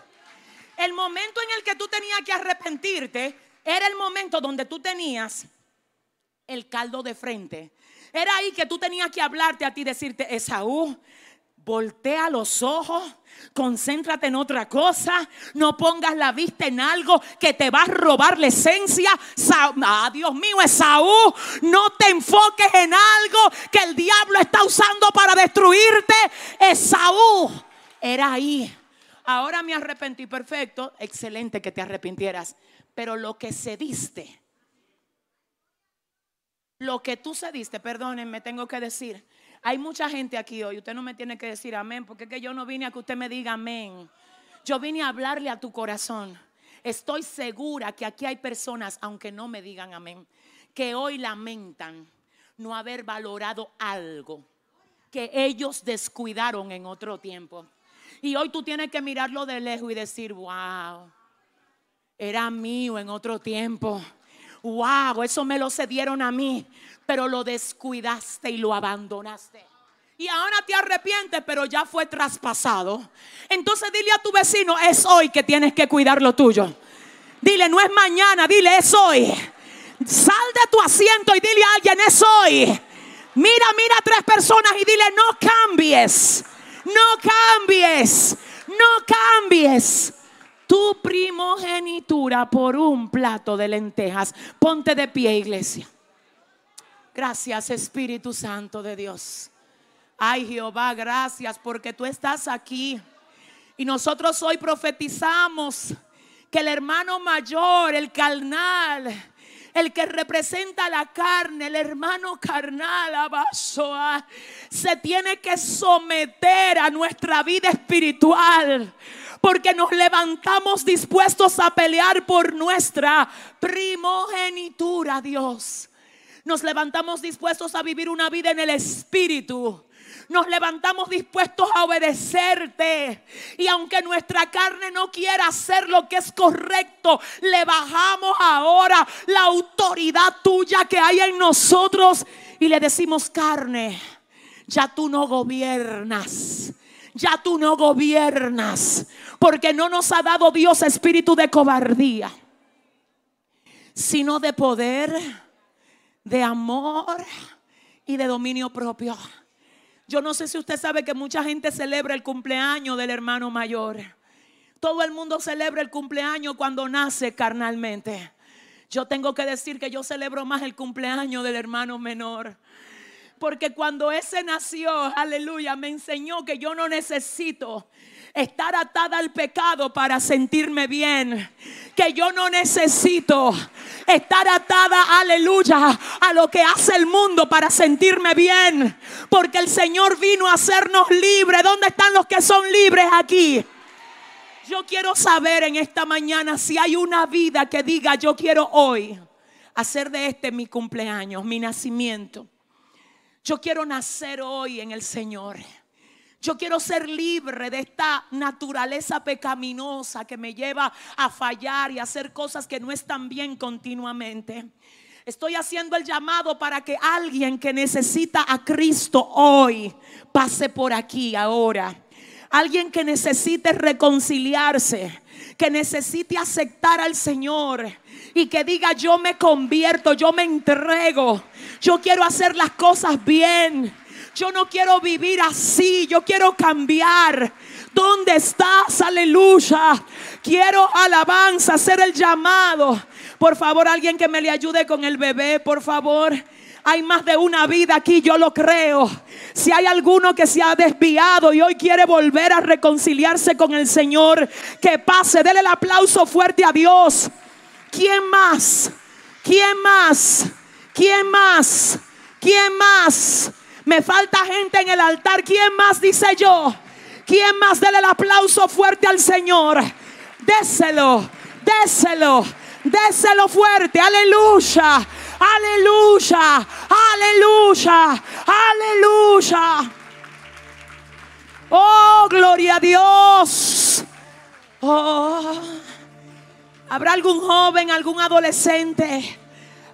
El momento en el que tú tenías que arrepentirte era el momento donde tú tenías el caldo de frente. Era ahí que tú tenías que hablarte a ti, decirte, Esaú, voltea los ojos, concéntrate en otra cosa, no pongas la vista en algo que te va a robar la esencia. Ah, Dios mío, Esaú, no te enfoques en algo que el diablo está usando para destruirte. Esaú, era ahí. Ahora me arrepentí, perfecto, excelente que te arrepintieras, pero lo que cediste, lo que tú cediste, perdónenme, tengo que decir, hay mucha gente aquí hoy, usted no me tiene que decir amén, porque es que yo no vine a que usted me diga amén. Yo vine a hablarle a tu corazón. Estoy segura que aquí hay personas, aunque no me digan amén, que hoy lamentan no haber valorado algo que ellos descuidaron en otro tiempo. Y hoy tú tienes que mirarlo de lejos y decir, wow, era mío en otro tiempo. Wow, eso me lo cedieron a mí pero lo descuidaste y lo abandonaste. Y ahora te arrepientes, pero ya fue traspasado. Entonces dile a tu vecino, es hoy que tienes que cuidar lo tuyo. Dile, no es mañana, dile, es hoy. Sal de tu asiento y dile a alguien, es hoy. Mira, mira a tres personas y dile, no cambies. No cambies. No cambies tu primogenitura por un plato de lentejas. Ponte de pie, iglesia. Gracias Espíritu Santo de Dios. Ay Jehová, gracias porque tú estás aquí. Y nosotros hoy profetizamos que el hermano mayor, el carnal, el que representa la carne, el hermano carnal, Abasoa, se tiene que someter a nuestra vida espiritual. Porque nos levantamos dispuestos a pelear por nuestra primogenitura, Dios. Nos levantamos dispuestos a vivir una vida en el Espíritu. Nos levantamos dispuestos a obedecerte. Y aunque nuestra carne no quiera hacer lo que es correcto, le bajamos ahora la autoridad tuya que hay en nosotros y le decimos carne, ya tú no gobiernas. Ya tú no gobiernas. Porque no nos ha dado Dios espíritu de cobardía, sino de poder de amor y de dominio propio. Yo no sé si usted sabe que mucha gente celebra el cumpleaños del hermano mayor. Todo el mundo celebra el cumpleaños cuando nace carnalmente. Yo tengo que decir que yo celebro más el cumpleaños del hermano menor. Porque cuando ese nació, aleluya, me enseñó que yo no necesito estar atada al pecado para sentirme bien. Que yo no necesito estar atada, aleluya, a lo que hace el mundo para sentirme bien. Porque el Señor vino a hacernos libres. ¿Dónde están los que son libres aquí? Yo quiero saber en esta mañana si hay una vida que diga, yo quiero hoy hacer de este mi cumpleaños, mi nacimiento. Yo quiero nacer hoy en el Señor. Yo quiero ser libre de esta naturaleza pecaminosa que me lleva a fallar y a hacer cosas que no están bien continuamente. Estoy haciendo el llamado para que alguien que necesita a Cristo hoy pase por aquí ahora. Alguien que necesite reconciliarse, que necesite aceptar al Señor y que diga yo me convierto, yo me entrego, yo quiero hacer las cosas bien. Yo no quiero vivir así, yo quiero cambiar. ¿Dónde estás? Aleluya. Quiero alabanza, hacer el llamado. Por favor, alguien que me le ayude con el bebé, por favor. Hay más de una vida aquí, yo lo creo. Si hay alguno que se ha desviado y hoy quiere volver a reconciliarse con el Señor, que pase, dele el aplauso fuerte a Dios. ¿Quién más? ¿Quién más? ¿Quién más? ¿Quién más? Me falta gente en el altar. ¿Quién más dice yo? ¿Quién más? Dele el aplauso fuerte al Señor. Déselo, déselo, déselo fuerte. Aleluya, aleluya, aleluya, aleluya. Oh, gloria a Dios. Oh. ¿Habrá algún joven, algún adolescente,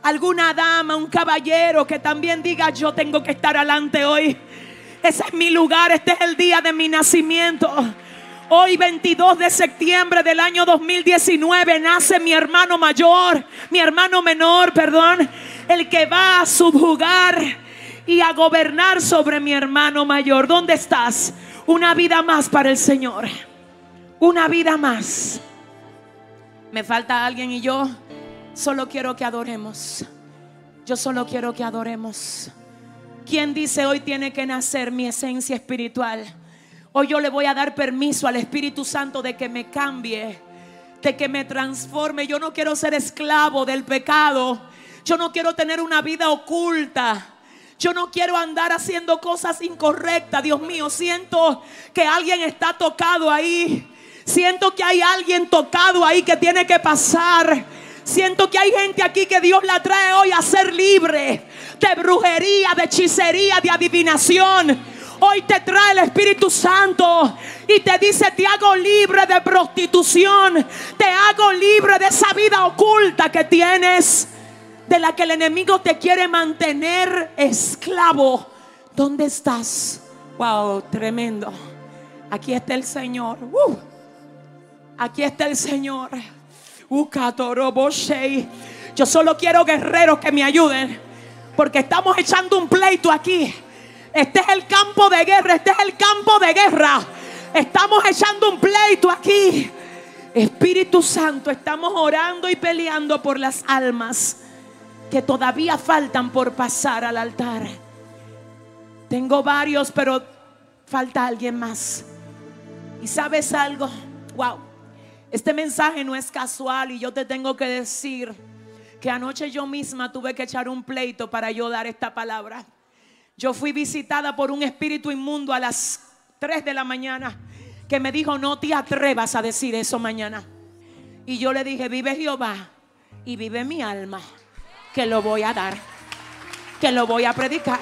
alguna dama, un caballero que también diga yo tengo que estar adelante hoy? Ese es mi lugar, este es el día de mi nacimiento. Hoy 22 de septiembre del año 2019 nace mi hermano mayor, mi hermano menor, perdón, el que va a subjugar y a gobernar sobre mi hermano mayor. ¿Dónde estás? Una vida más para el Señor. Una vida más. Me falta alguien y yo solo quiero que adoremos. Yo solo quiero que adoremos. ¿Quién dice hoy tiene que nacer mi esencia espiritual? Hoy yo le voy a dar permiso al Espíritu Santo de que me cambie, de que me transforme. Yo no quiero ser esclavo del pecado. Yo no quiero tener una vida oculta. Yo no quiero andar haciendo cosas incorrectas. Dios mío, siento que alguien está tocado ahí. Siento que hay alguien tocado ahí que tiene que pasar. Siento que hay gente aquí que Dios la trae hoy a ser libre de brujería, de hechicería, de adivinación. Hoy te trae el Espíritu Santo y te dice, te hago libre de prostitución, te hago libre de esa vida oculta que tienes, de la que el enemigo te quiere mantener esclavo. ¿Dónde estás? Wow, tremendo. Aquí está el Señor. Uh. Aquí está el Señor. Yo solo quiero guerreros que me ayuden. Porque estamos echando un pleito aquí. Este es el campo de guerra. Este es el campo de guerra. Estamos echando un pleito aquí. Espíritu Santo, estamos orando y peleando por las almas que todavía faltan por pasar al altar. Tengo varios, pero falta alguien más. ¿Y sabes algo? Wow. Este mensaje no es casual y yo te tengo que decir que anoche yo misma tuve que echar un pleito para yo dar esta palabra. Yo fui visitada por un espíritu inmundo a las 3 de la mañana que me dijo, no te atrevas a decir eso mañana. Y yo le dije, vive Jehová y vive mi alma, que lo voy a dar, que lo voy a predicar.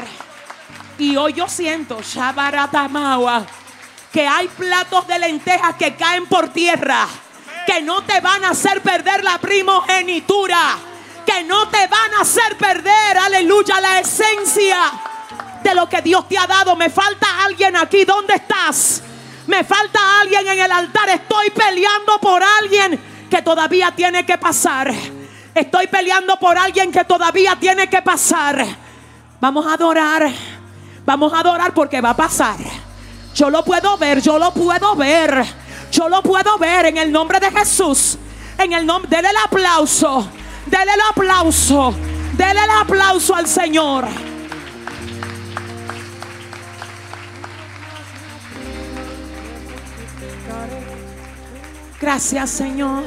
Y hoy yo siento, Shabaratamawa, que hay platos de lentejas que caen por tierra que no te van a hacer perder la primogenitura, que no te van a hacer perder, aleluya, la esencia de lo que Dios te ha dado. Me falta alguien aquí, ¿dónde estás? Me falta alguien en el altar, estoy peleando por alguien que todavía tiene que pasar. Estoy peleando por alguien que todavía tiene que pasar. Vamos a adorar. Vamos a adorar porque va a pasar. Yo lo puedo ver, yo lo puedo ver. Yo lo puedo ver en el nombre de Jesús. En el nombre, dele el aplauso. Dele el aplauso. Dele el aplauso al Señor. Gracias, Señor.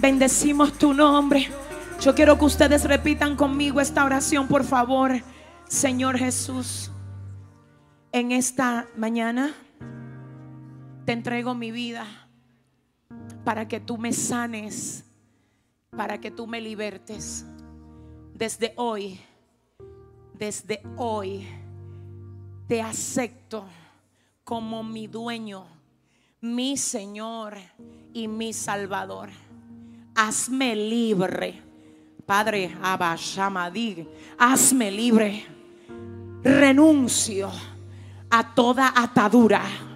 Bendecimos tu nombre. Yo quiero que ustedes repitan conmigo esta oración, por favor. Señor Jesús, en esta mañana te entrego mi vida para que tú me sanes, para que tú me libertes. Desde hoy, desde hoy, te acepto como mi dueño, mi Señor y mi Salvador. Hazme libre. Padre Abba hazme libre. Renuncio a toda atadura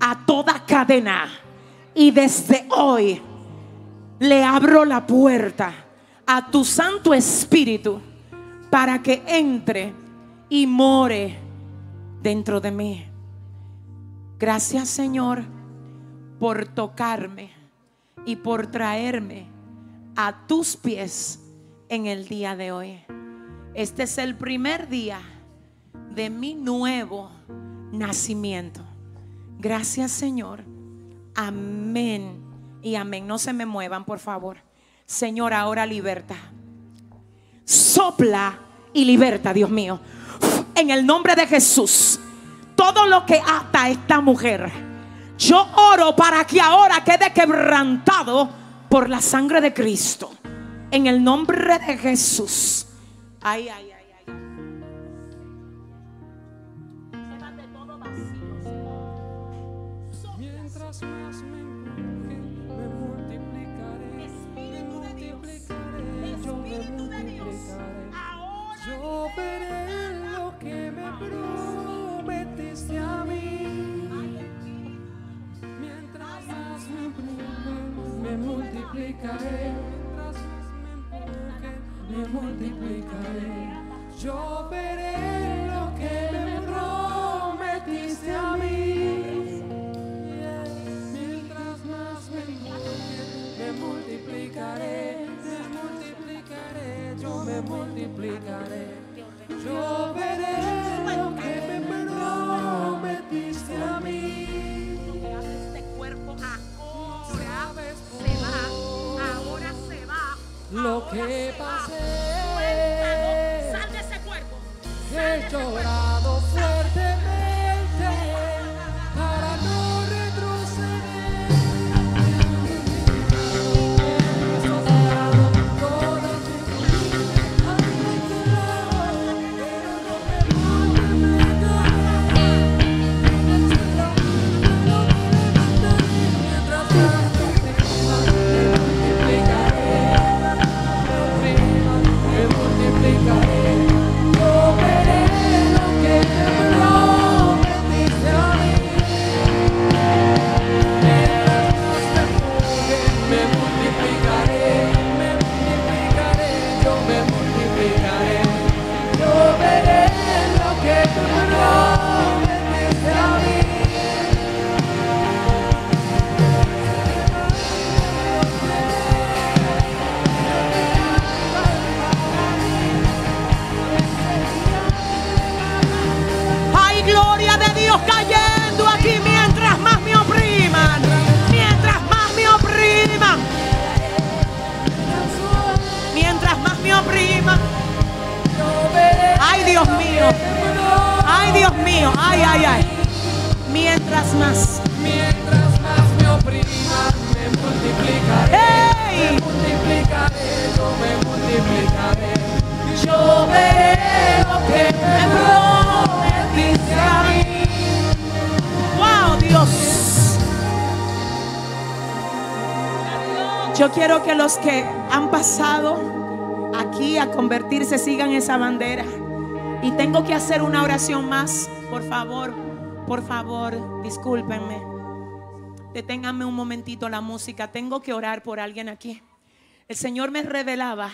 a toda cadena. Y desde hoy le abro la puerta a tu Santo Espíritu para que entre y more dentro de mí. Gracias Señor por tocarme y por traerme a tus pies en el día de hoy. Este es el primer día de mi nuevo nacimiento. Gracias Señor. Amén y amén. No se me muevan, por favor. Señor, ahora libertad. Sopla y liberta, Dios mío. En el nombre de Jesús, todo lo que ata esta mujer, yo oro para que ahora quede quebrantado por la sangre de Cristo. En el nombre de Jesús. Ay, ay, ay, Yo veré lo que me prometiste a mí. Mientras más me empujen, me multiplicaré. Mientras más me empujen, me multiplicaré. Yo veré lo que me prometiste a mí. Mientras más me empujen, me multiplicaré, me multiplicaré, yo me multiplicaré. Yo veré lo que me prometiste a mí. Este cuerpo ahora se va. Ahora se va. lo que pasé. Sal de ese cuerpo. He llorado fuertemente Ay, ay, ay. Mientras más. Mientras más me opriman, me multiplicaré. ¡Ey! Me multiplicaré, yo me multiplicaré. Yo veré lo que me prometiste a mí. ¡Wow, Dios! Yo quiero que los que han pasado aquí a convertirse sigan esa bandera. Y tengo que hacer una oración más. Por favor, por favor, discúlpenme. Deténganme un momentito la música. Tengo que orar por alguien aquí. El Señor me revelaba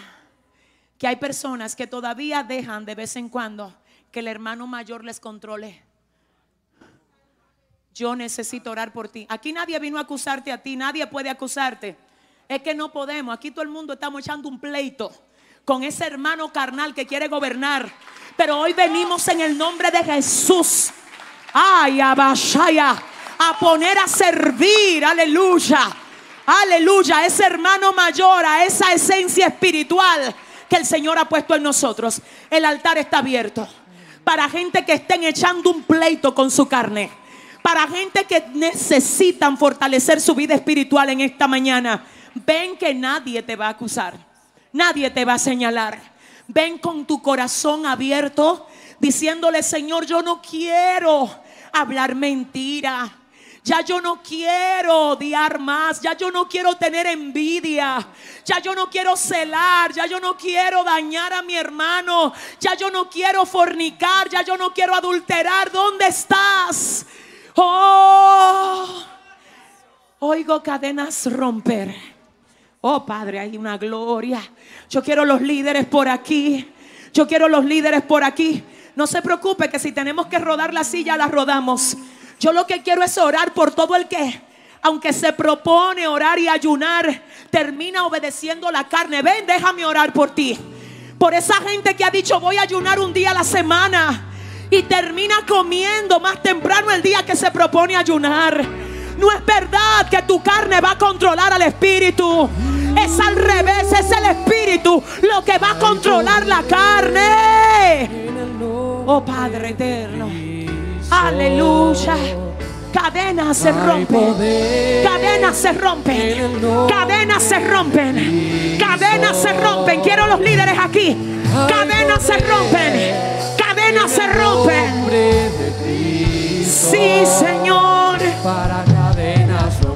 que hay personas que todavía dejan de vez en cuando que el hermano mayor les controle. Yo necesito orar por ti. Aquí nadie vino a acusarte a ti, nadie puede acusarte. Es que no podemos. Aquí todo el mundo estamos echando un pleito con ese hermano carnal que quiere gobernar. Pero hoy venimos en el nombre de Jesús. Ay, Abashaya, a poner a servir, aleluya. Aleluya, ese hermano mayor, a esa esencia espiritual que el Señor ha puesto en nosotros. El altar está abierto para gente que estén echando un pleito con su carne. Para gente que necesitan fortalecer su vida espiritual en esta mañana. Ven que nadie te va a acusar. Nadie te va a señalar. Ven con tu corazón abierto diciéndole, Señor, yo no quiero hablar mentira. Ya yo no quiero odiar más, ya yo no quiero tener envidia, ya yo no quiero celar, ya yo no quiero dañar a mi hermano, ya yo no quiero fornicar, ya yo no quiero adulterar. ¿Dónde estás? Oh, oigo cadenas romper. Oh Padre, hay una gloria. Yo quiero los líderes por aquí. Yo quiero los líderes por aquí. No se preocupe que si tenemos que rodar la silla, la rodamos. Yo lo que quiero es orar por todo el que, aunque se propone orar y ayunar, termina obedeciendo la carne. Ven, déjame orar por ti. Por esa gente que ha dicho voy a ayunar un día a la semana y termina comiendo más temprano el día que se propone ayunar. No es verdad que tu carne va a controlar al espíritu. Es al revés, es el espíritu lo que va a controlar la carne. Oh Padre eterno. Aleluya. Cadenas se rompen. Cadenas se rompen. Cadenas se rompen. Cadenas se rompen. Quiero los líderes aquí. Cadenas se rompen. Cadenas se rompen. Sí, Señor. Para.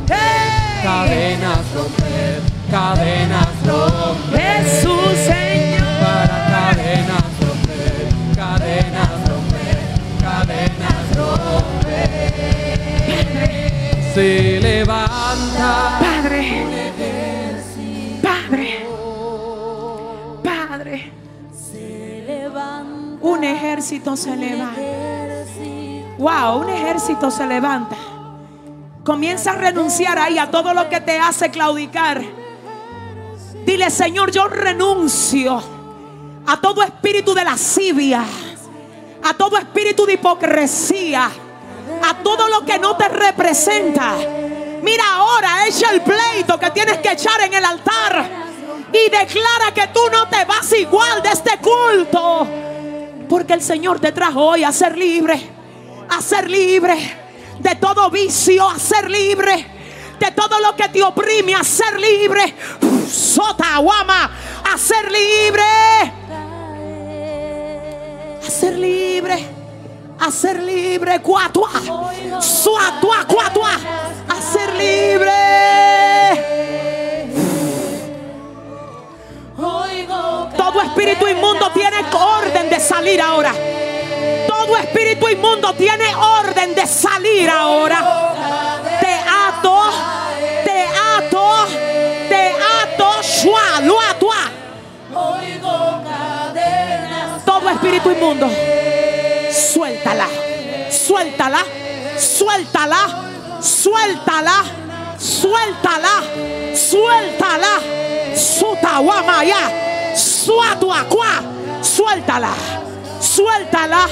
¡Hey! Cadenas romper. Cadenas romper. Jesús, Señor. Para cadenas romper. Cadenas romper. Cadenas romper. Se levanta. Padre. Padre. Padre. Un ejército se levanta. Wow, un ejército se levanta. Comienza a renunciar ahí a todo lo que te hace claudicar. Dile, Señor, yo renuncio a todo espíritu de lascivia, a todo espíritu de hipocresía, a todo lo que no te representa. Mira ahora, echa el pleito que tienes que echar en el altar y declara que tú no te vas igual de este culto. Porque el Señor te trajo hoy a ser libre, a ser libre de todo vicio, a ser libre de todo lo que te oprime, a ser libre. Sota, guama, a ser libre. A ser libre. A ser libre. Cuatua. Suatua, cuatua. A ser libre. Todo espíritu inmundo tiene orden de salir ahora. Todo espíritu inmundo tiene orden de salir ahora. Te ato, te ato, te ato, shua, lo atua. Todo espíritu inmundo, suéltala, suéltala, suéltala, suéltala, suéltala, suéltala, sutawamaya, suatuacua, suéltala, suéltala,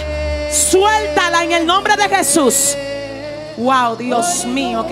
suéltala en el nombre de Jesús. Wow, Dios mío,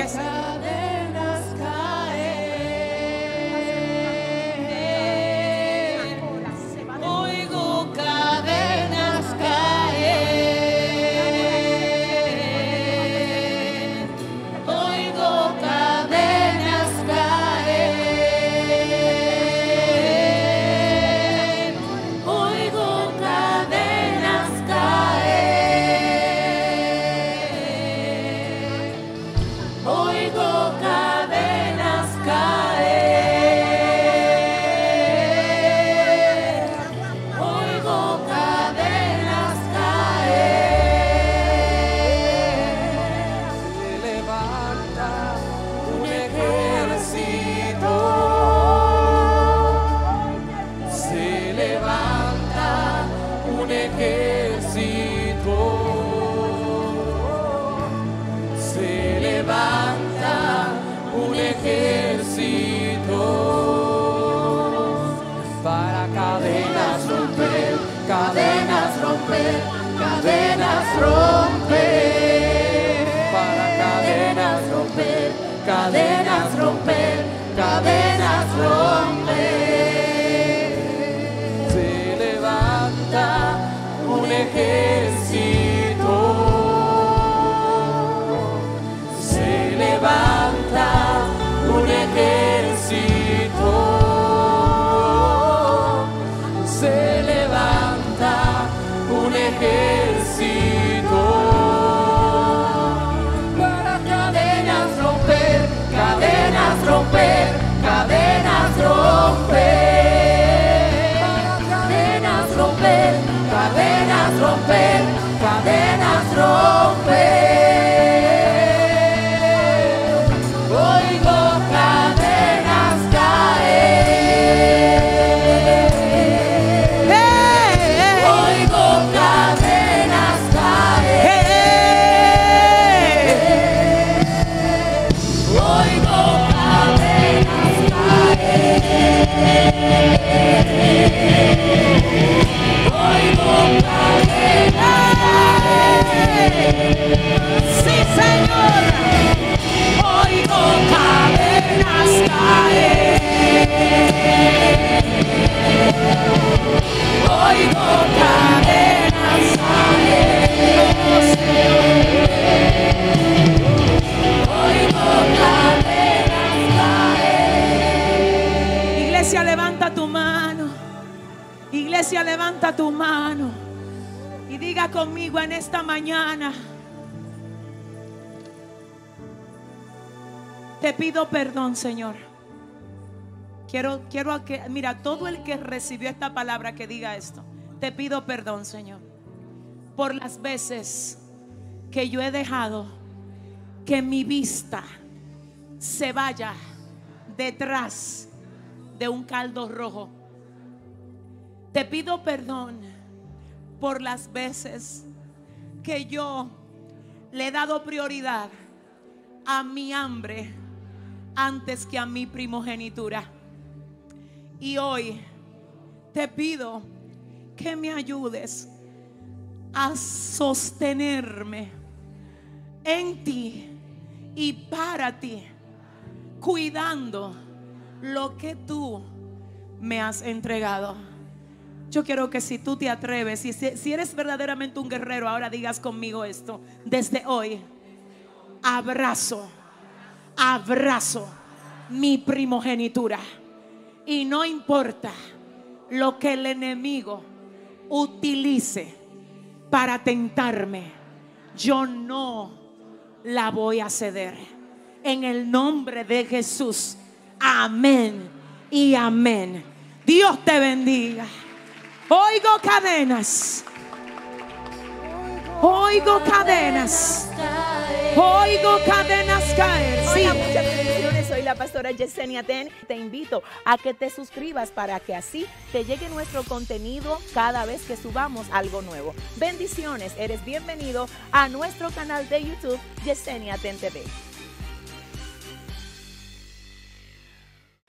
Hoy Señor. Hoy. Iglesia, levanta tu mano. Iglesia, levanta tu mano. Y diga conmigo en esta mañana. Te pido perdón, Señor. Quiero, quiero que, mira, todo el que recibió esta palabra que diga esto. Te pido perdón, Señor, por las veces que yo he dejado que mi vista se vaya detrás de un caldo rojo. Te pido perdón por las veces que yo le he dado prioridad a mi hambre antes que a mi primogenitura. Y hoy te pido que me ayudes a sostenerme en ti y para ti, cuidando lo que tú me has entregado. Yo quiero que si tú te atreves, y si, si eres verdaderamente un guerrero, ahora digas conmigo esto. Desde hoy, abrazo, abrazo mi primogenitura. Y no importa lo que el enemigo utilice para tentarme, yo no la voy a ceder. En el nombre de Jesús. Amén y amén. Dios te bendiga. Oigo cadenas. Oigo cadenas. Oigo cadenas caer. Sí. Hola, muchas bendiciones. Soy la pastora Yesenia Ten. Te invito a que te suscribas para que así te llegue nuestro contenido cada vez que subamos algo nuevo. Bendiciones. Eres bienvenido a nuestro canal de YouTube Yesenia Ten TV.